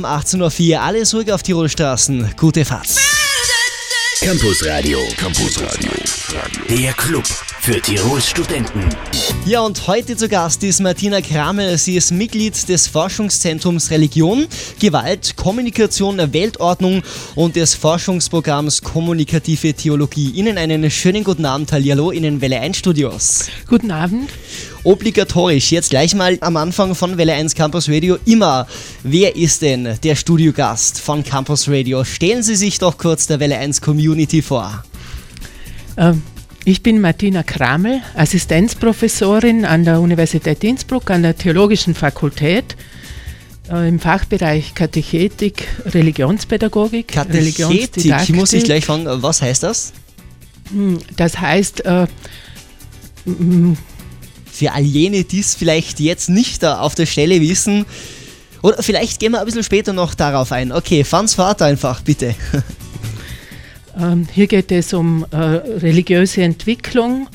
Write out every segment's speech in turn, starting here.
Um 18.04 Uhr, alles ruhig auf Tirolstraßen. Gute Fahrt. Campus Radio. Campus Radio. Der Club für Tirols Studenten. Ja, und heute zu Gast ist Martina Kramel. Sie ist Mitglied des Forschungszentrums Religion, Gewalt, Kommunikation, Weltordnung und des Forschungsprogramms Kommunikative Theologie. Ihnen einen schönen guten Abend, Hallihallo in den Welle 1 Studios. Guten Abend. Obligatorisch, jetzt gleich mal am Anfang von Welle 1 Campus Radio immer. Wer ist denn der Studiogast von Campus Radio? Stellen Sie sich doch kurz der Welle 1 Community vor. Ähm, ich bin Martina Kramel, Assistenzprofessorin an der Universität Innsbruck an der Theologischen Fakultät äh, im Fachbereich Katechetik, Religionspädagogik, Katechetik, muss ich gleich fragen, was heißt das? Hm, das heißt, äh, für all jene, die es vielleicht jetzt nicht auf der Stelle wissen, oder vielleicht gehen wir ein bisschen später noch darauf ein. Okay, fans fahrt einfach, bitte. Ähm, hier geht es um äh, religiöse Entwicklung.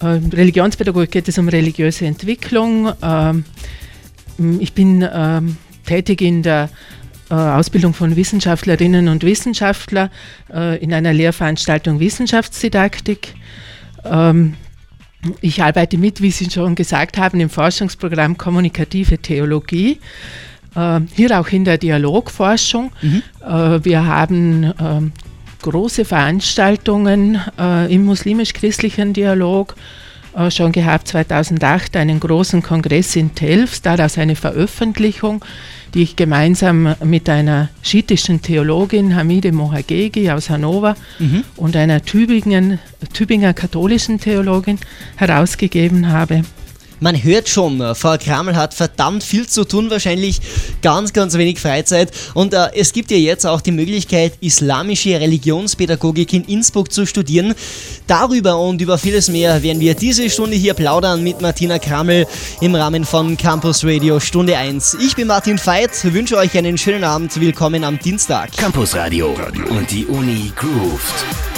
Ähm, Religionspädagogik geht es um religiöse Entwicklung. Ähm, ich bin tätig in der äh, Ausbildung von Wissenschaftlerinnen und Wissenschaftlern äh, in einer Lehrveranstaltung Wissenschaftsdidaktik. Ich arbeite mit, wie Sie schon gesagt haben, im Forschungsprogramm Kommunikative Theologie. Hier auch in der Dialogforschung. Mhm. Wir haben große Veranstaltungen äh, im muslimisch-christlichen Dialog äh, schon gehabt, 2008 einen großen Kongress in Telfs, daraus eine Veröffentlichung, die ich gemeinsam mit einer schiitischen Theologin, Hamide Mohagegi aus Hannover mhm. und einer Tübingen, Tübinger katholischen Theologin herausgegeben habe. Man hört schon, äh, Frau Kramel hat verdammt viel zu tun, wahrscheinlich ganz, ganz wenig Freizeit. Und äh, es gibt ja jetzt auch die Möglichkeit, islamische Religionspädagogik in Innsbruck zu studieren. Darüber und über vieles mehr werden wir diese Stunde hier plaudern mit Martina Kramel im Rahmen von Campus Radio Stunde 1. Ich bin Martin Veit, wünsche euch einen schönen Abend. Willkommen am Dienstag. Campus Radio und die Uni grooved.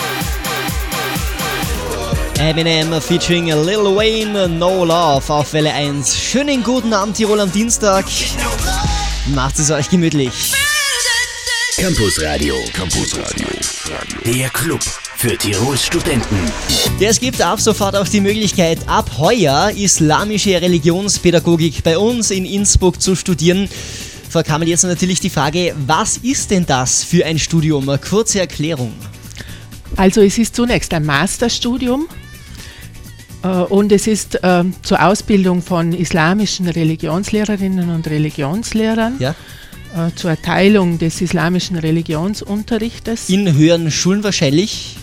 Eminem featuring Lil Wayne, No Love auf Welle 1. Schönen guten Abend, Tirol am Dienstag. Macht es euch gemütlich. Campus Radio. Campus Radio. Der Club für Tirols Studenten. Es gibt ab sofort auch die Möglichkeit, ab heuer islamische Religionspädagogik bei uns in Innsbruck zu studieren. Frau Kammel, jetzt natürlich die Frage, was ist denn das für ein Studium? Eine kurze Erklärung. Also es ist zunächst ein Masterstudium und es ist äh, zur Ausbildung von islamischen Religionslehrerinnen und Religionslehrern. Ja. Äh, zur Erteilung des islamischen Religionsunterrichtes. In höheren Schulen wahrscheinlich?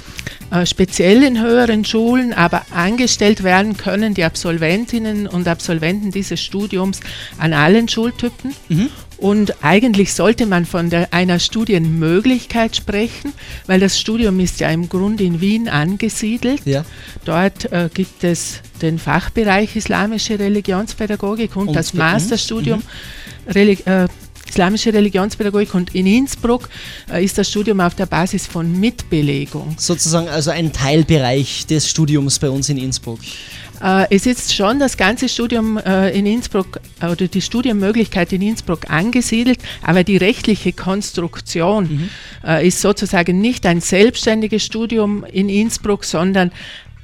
Äh, speziell in höheren Schulen, aber angestellt werden können die Absolventinnen und Absolventen dieses Studiums an allen Schultypen. Mhm. Und eigentlich sollte man von der, einer Studienmöglichkeit sprechen, weil das Studium ist ja im Grunde in Wien angesiedelt. Ja. Dort äh, gibt es den Fachbereich Islamische Religionspädagogik und, und das Masterstudium mhm. äh, islamische Religionspädagogik und in Innsbruck äh, ist das Studium auf der Basis von Mitbelegung. Sozusagen also ein Teilbereich des Studiums bei uns in Innsbruck. Äh, es ist schon das ganze Studium äh, in Innsbruck oder die Studienmöglichkeit in Innsbruck angesiedelt, aber die rechtliche Konstruktion mhm. Ist sozusagen nicht ein selbstständiges Studium in Innsbruck, sondern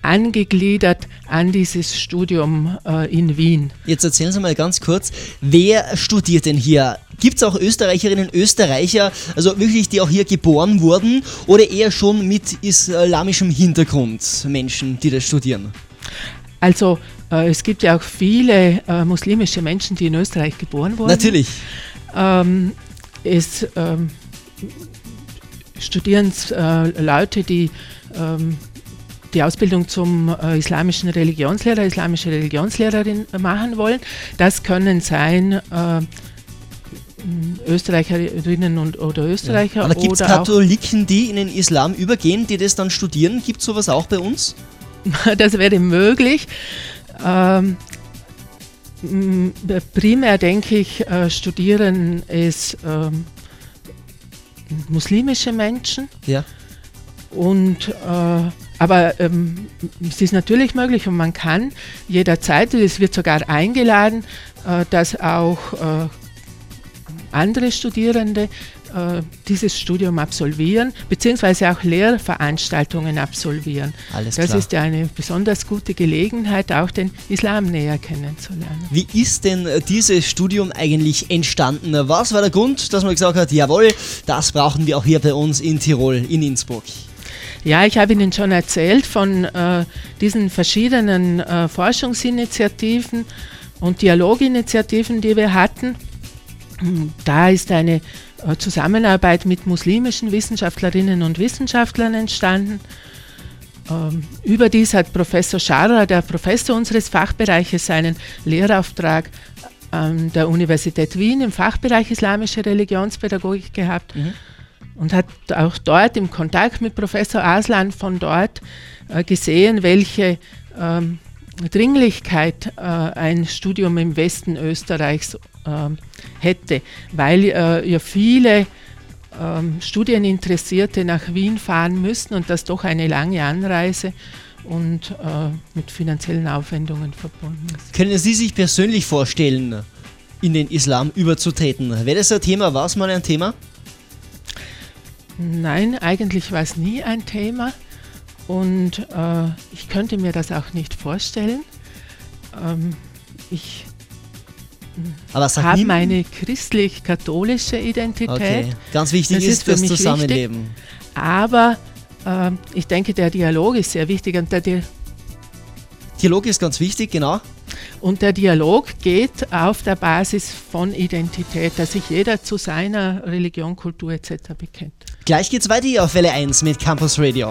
angegliedert an dieses Studium äh, in Wien. Jetzt erzählen Sie mal ganz kurz, wer studiert denn hier? Gibt es auch Österreicherinnen, Österreicher, also wirklich, die auch hier geboren wurden oder eher schon mit islamischem Hintergrund Menschen, die das studieren? Also äh, es gibt ja auch viele äh, muslimische Menschen, die in Österreich geboren wurden. Natürlich. Ähm, es ähm, studieren äh, Leute, die ähm, die Ausbildung zum äh, islamischen Religionslehrer, islamische Religionslehrerin machen wollen. Das können sein äh, Österreicherinnen und, oder Österreicher. Ja. Aber gibt es Katholiken, die in den Islam übergehen, die das dann studieren? Gibt es sowas auch bei uns? das wäre möglich. Ähm, primär denke ich, äh, studieren es ähm, muslimische Menschen. Ja. Und äh, aber ähm, es ist natürlich möglich und man kann jederzeit, es wird sogar eingeladen, äh, dass auch äh, andere Studierende äh, dieses Studium absolvieren, beziehungsweise auch Lehrveranstaltungen absolvieren. Alles das klar. ist ja eine besonders gute Gelegenheit, auch den Islam näher kennenzulernen. Wie ist denn äh, dieses Studium eigentlich entstanden? Was war der Grund, dass man gesagt hat, jawohl, das brauchen wir auch hier bei uns in Tirol, in Innsbruck? Ja, ich habe Ihnen schon erzählt von äh, diesen verschiedenen äh, Forschungsinitiativen und Dialoginitiativen, die wir hatten. Da ist eine äh, Zusammenarbeit mit muslimischen Wissenschaftlerinnen und Wissenschaftlern entstanden. Ähm, überdies hat Professor Schara, der Professor unseres Fachbereiches, seinen Lehrauftrag an der Universität Wien im Fachbereich Islamische Religionspädagogik gehabt und hat auch dort im Kontakt mit Professor Aslan von dort äh, gesehen, welche ähm, Dringlichkeit äh, ein Studium im Westen Österreichs ähm, hätte, weil äh, ja viele ähm, Studieninteressierte nach Wien fahren müssen und das doch eine lange Anreise und äh, mit finanziellen Aufwendungen verbunden ist. Können Sie sich persönlich vorstellen, in den Islam überzutreten? Wäre das ein Thema? War es mal ein Thema? Nein, eigentlich war es nie ein Thema und äh, ich könnte mir das auch nicht vorstellen. Ähm, ich Aber sag habe meine christlich-katholische Identität, Okay. Ganz wichtig Das ist, ist für das mich Zusammenleben. aber äh, ich denke, der Dialog ist sehr wichtig und der, Di Dialog ist ganz wichtig, genau. und der Dialog geht auf der Basis von Identität, dass sich jeder zu seiner Religion, Kultur etc. bekennt. Gleich geht's weiter hier auf Welle 1 mit Campus Radio.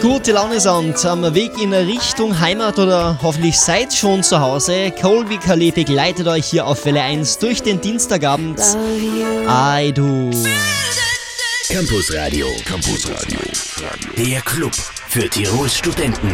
Gute Laune Sound am Weg in Richtung Heimat oder hoffentlich seid schon zu Hause. Colby Calais begleitet euch hier auf Welle 1 durch den Dienstagabend. Ei du. Campus Radio. Campus Radio. Der Club für Tirols Studenten.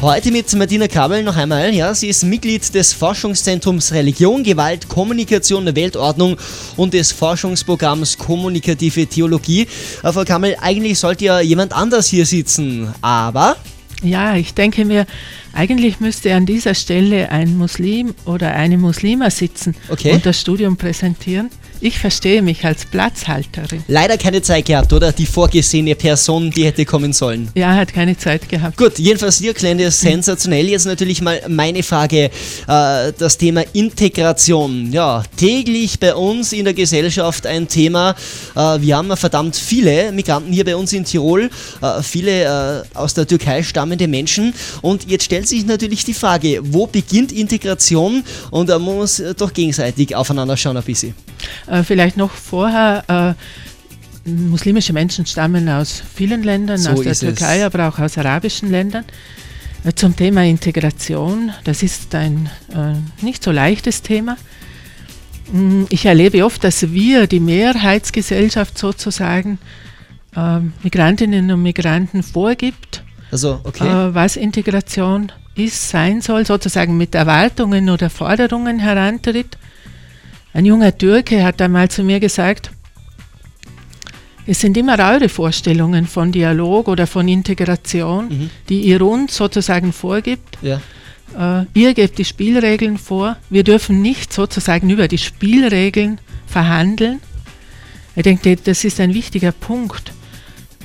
Heute mit Martina Kabel noch einmal. Ja, sie ist Mitglied des Forschungszentrums Religion, Gewalt, Kommunikation der Weltordnung und des Forschungsprogramms Kommunikative Theologie. Äh, Frau Kabel, eigentlich sollte ja jemand anders hier sitzen, aber Ja, ich denke mir, eigentlich müsste an dieser Stelle ein Muslim oder eine Muslima sitzen Okay. und das Studium präsentieren. Ich verstehe mich als Platzhalterin. leider keine Zeit gehabt, oder? Die vorgesehene Person, die hätte kommen sollen. Ja, hat keine Zeit gehabt. Gut, jedenfalls hier kleine sensationell. Jetzt natürlich mal meine Frage, äh, das Thema Integration. Ja, täglich bei uns in der Gesellschaft ein Thema. Äh, wir haben verdammt viele Migranten hier bei uns in Tirol, äh, viele äh, aus der Türkei stammende Menschen. Und jetzt stellt sich natürlich die Frage, wo beginnt Integration? Und da muss doch gegenseitig aufeinander schauen ein bisschen. Äh, vielleicht noch vorher, äh, muslimische Menschen stammen aus vielen Ländern, So aus der ist es. Türkei, aber auch aus arabischen Ländern. Äh, zum Thema Integration, das ist ein äh, nicht so leichtes Thema. Mm, Ich erlebe oft, dass wir, die Mehrheitsgesellschaft sozusagen, Migrantinnen und Migranten vorgibt, Also, okay. was Integration ist, sein soll, sozusagen mit Erwartungen oder Forderungen herantritt. Ein junger Türke hat einmal zu mir gesagt, es sind immer eure Vorstellungen von Dialog oder von Integration, Mhm. die ihr uns sozusagen vorgibt. ja. Äh, ihr gebt die Spielregeln vor. Wir dürfen nicht sozusagen über die Spielregeln verhandeln. Ich denke, das ist ein wichtiger Punkt.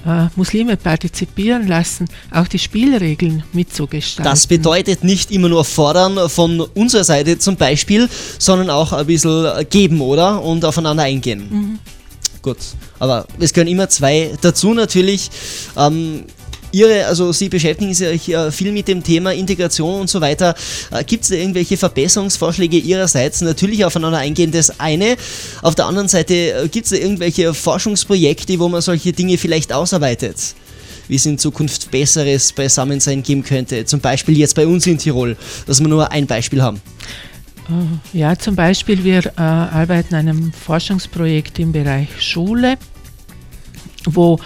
Äh, Muslime partizipieren lassen, auch die Spielregeln mitzugestalten. Das bedeutet nicht immer nur fordern von unserer Seite zum Beispiel, sondern auch ein bisschen geben, oder? Und aufeinander eingehen. Gut, aber es gehören immer zwei dazu natürlich. Ähm, Ihre, also Sie beschäftigen sich ja viel mit dem Thema Integration und so weiter. Äh, Gibt es da irgendwelche Verbesserungsvorschläge Ihrerseits? Natürlich aufeinander eingehen, das eine. Auf der anderen Seite gibt es da irgendwelche Forschungsprojekte, wo man solche Dinge vielleicht ausarbeitet? Wie es in Zukunft besseres Beisammensein geben könnte? Zum Beispiel jetzt bei uns in Tirol, dass wir nur ein Beispiel haben. Äh, Ja, zum Beispiel, wir äh, arbeiten an einem Forschungsprojekt im Bereich Schule, wo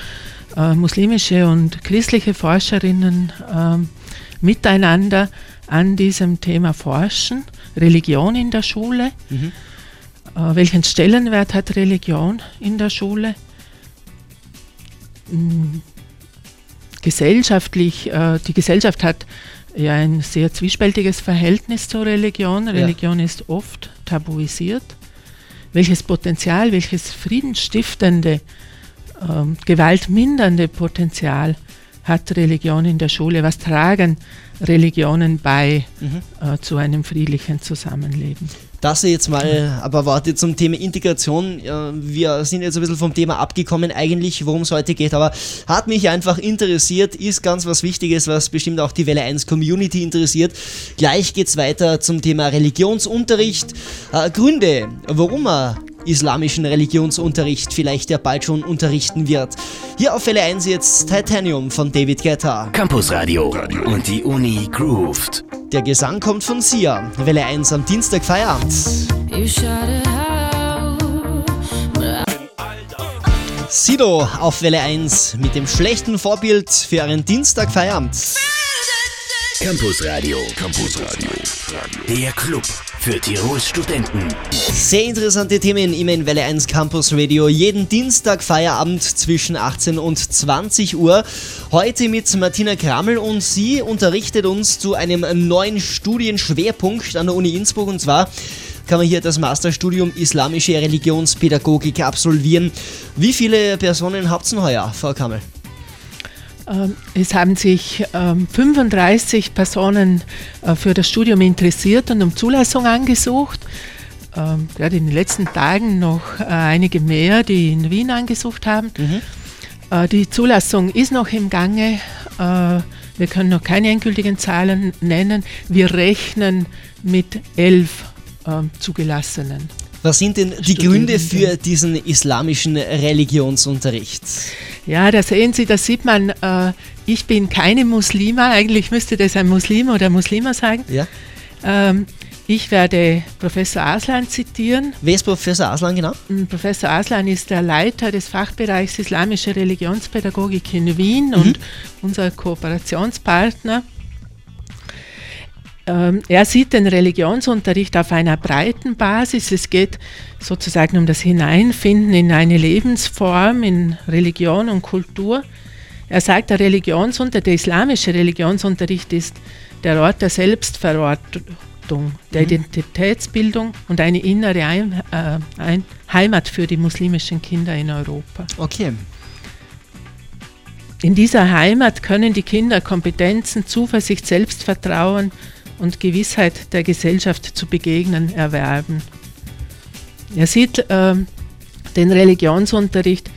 äh, muslimische und christliche Forscherinnen ähm, miteinander an diesem Thema forschen. Religion in der Schule. Mhm. Äh, welchen Stellenwert hat Religion in der Schule? Mm, Gesellschaftlich, äh, die Gesellschaft hat ja ein sehr zwiespältiges Verhältnis zur Religion. Religion ist oft tabuisiert. Welches Potenzial, welches friedensstiftende, äh, gewaltmindernde Potenzial hat Religion in der Schule? Was tragen Religionen bei mhm. äh, zu einem friedlichen Zusammenleben? Das jetzt mal aber warte zum Thema Integration. Wir sind jetzt ein bisschen vom Thema abgekommen, eigentlich, worum es heute geht, aber hat mich einfach interessiert, ist ganz was Wichtiges, was bestimmt auch die Welle 1 Community interessiert. Gleich geht es weiter zum Thema Religionsunterricht. Äh, Gründe, warum man islamischen Religionsunterricht vielleicht ja bald schon unterrichten wird. Hier auf Welle 1 jetzt Titanium von David Guetta. Campus Radio und die Uni grooved. Der Gesang kommt von Sia. Welle 1 am Dienstag Feierabend. Sido auf Welle 1 mit dem schlechten Vorbild für einen Dienstag Feierabend. Campus Radio. Campus Radio. Der Club für Tirols Studenten. Sehr interessante Themen immer in Welle 1 Campus Radio. Jeden Dienstag Feierabend zwischen 18 und 20 Uhr. Heute mit Martina Krammel und sie unterrichtet uns zu einem neuen Studienschwerpunkt an der Uni Innsbruck und zwar kann man hier das Masterstudium Islamische Religionspädagogik absolvieren. Wie viele Personen habt ihr heuer, Frau Kammel? Ähm, es haben sich 35 ähm, Personen äh, für das Studium interessiert und um Zulassung angesucht. Ähm, gerade in den letzten Tagen noch äh, einige mehr, die in Wien angesucht haben. Mhm. Äh, die Zulassung ist noch im Gange. Wir können noch keine endgültigen Zahlen nennen. Wir rechnen mit elf zugelassenen. Was sind denn die Gründe für diesen islamischen Religionsunterricht? Ja, da sehen Sie, da sieht man, äh, ich bin keine Muslima, eigentlich müsste das ein Muslim oder Muslima sagen. Ja. Ähm, ich werde Professor Aslan zitieren. Wer ist Professor Aslan genau? Mm, Professor Aslan ist der Leiter des Fachbereichs Islamische Religionspädagogik in Wien mhm. und unser Kooperationspartner. Ähm, er sieht den Religionsunterricht auf einer breiten Basis. Es geht sozusagen um das Hineinfinden in eine Lebensform, in Religion und Kultur. Er sagt, der Religionsunterricht, der islamische Religionsunterricht ist der Ort der Selbstverortung, der mhm. Identitätsbildung und eine innere Ein, äh, Ein Heimat für die muslimischen Kinder in Europa. Okay. In dieser Heimat können die Kinder Kompetenzen, Zuversicht, Selbstvertrauen, und Gewissheit der Gesellschaft zu begegnen erwerben. Er sieht äh, den Religionsunterricht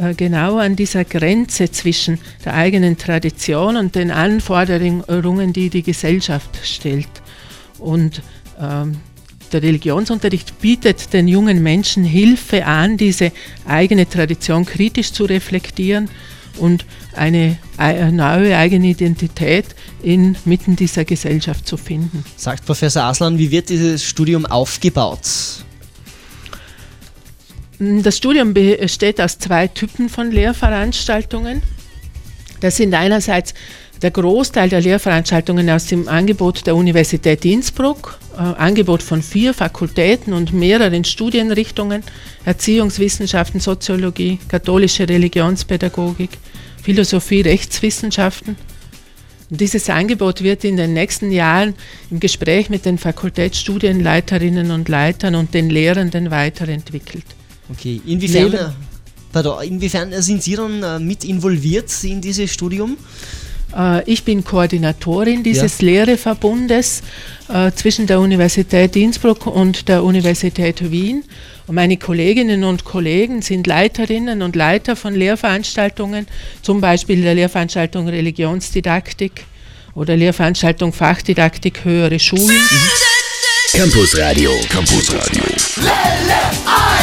äh, genau an dieser Grenze zwischen der eigenen Tradition und den Anforderungen, die die Gesellschaft stellt. Und äh, der Religionsunterricht bietet den jungen Menschen Hilfe an, diese eigene Tradition kritisch zu reflektieren und eine neue eigene Identität inmitten dieser Gesellschaft zu finden. Sagt Professor Aslan, wie wird dieses Studium aufgebaut? Das Studium besteht aus zwei Typen von Lehrveranstaltungen. Das sind einerseits der Großteil der Lehrveranstaltungen aus dem Angebot der Universität Innsbruck, äh, Angebot von vier Fakultäten und mehreren Studienrichtungen, Erziehungswissenschaften, Soziologie, katholische Religionspädagogik, Philosophie, Rechtswissenschaften. Und dieses Angebot wird in den nächsten Jahren im Gespräch mit den Fakultätsstudienleiterinnen und Leitern und den Lehrenden weiterentwickelt. Okay, inwiefern, pardon, inwiefern sind Sie dann äh, mit involviert in dieses Studium? Äh, ich bin Koordinatorin dieses ja. Lehreverbundes äh, zwischen der Universität Innsbruck und der Universität Wien. Und meine Kolleginnen und Kollegen sind Leiterinnen und Leiter von Lehrveranstaltungen, zum Beispiel der Lehrveranstaltung Religionsdidaktik oder Lehrveranstaltung Fachdidaktik höhere Schulen. Mhm. Campus Radio. Campus Radio. 1.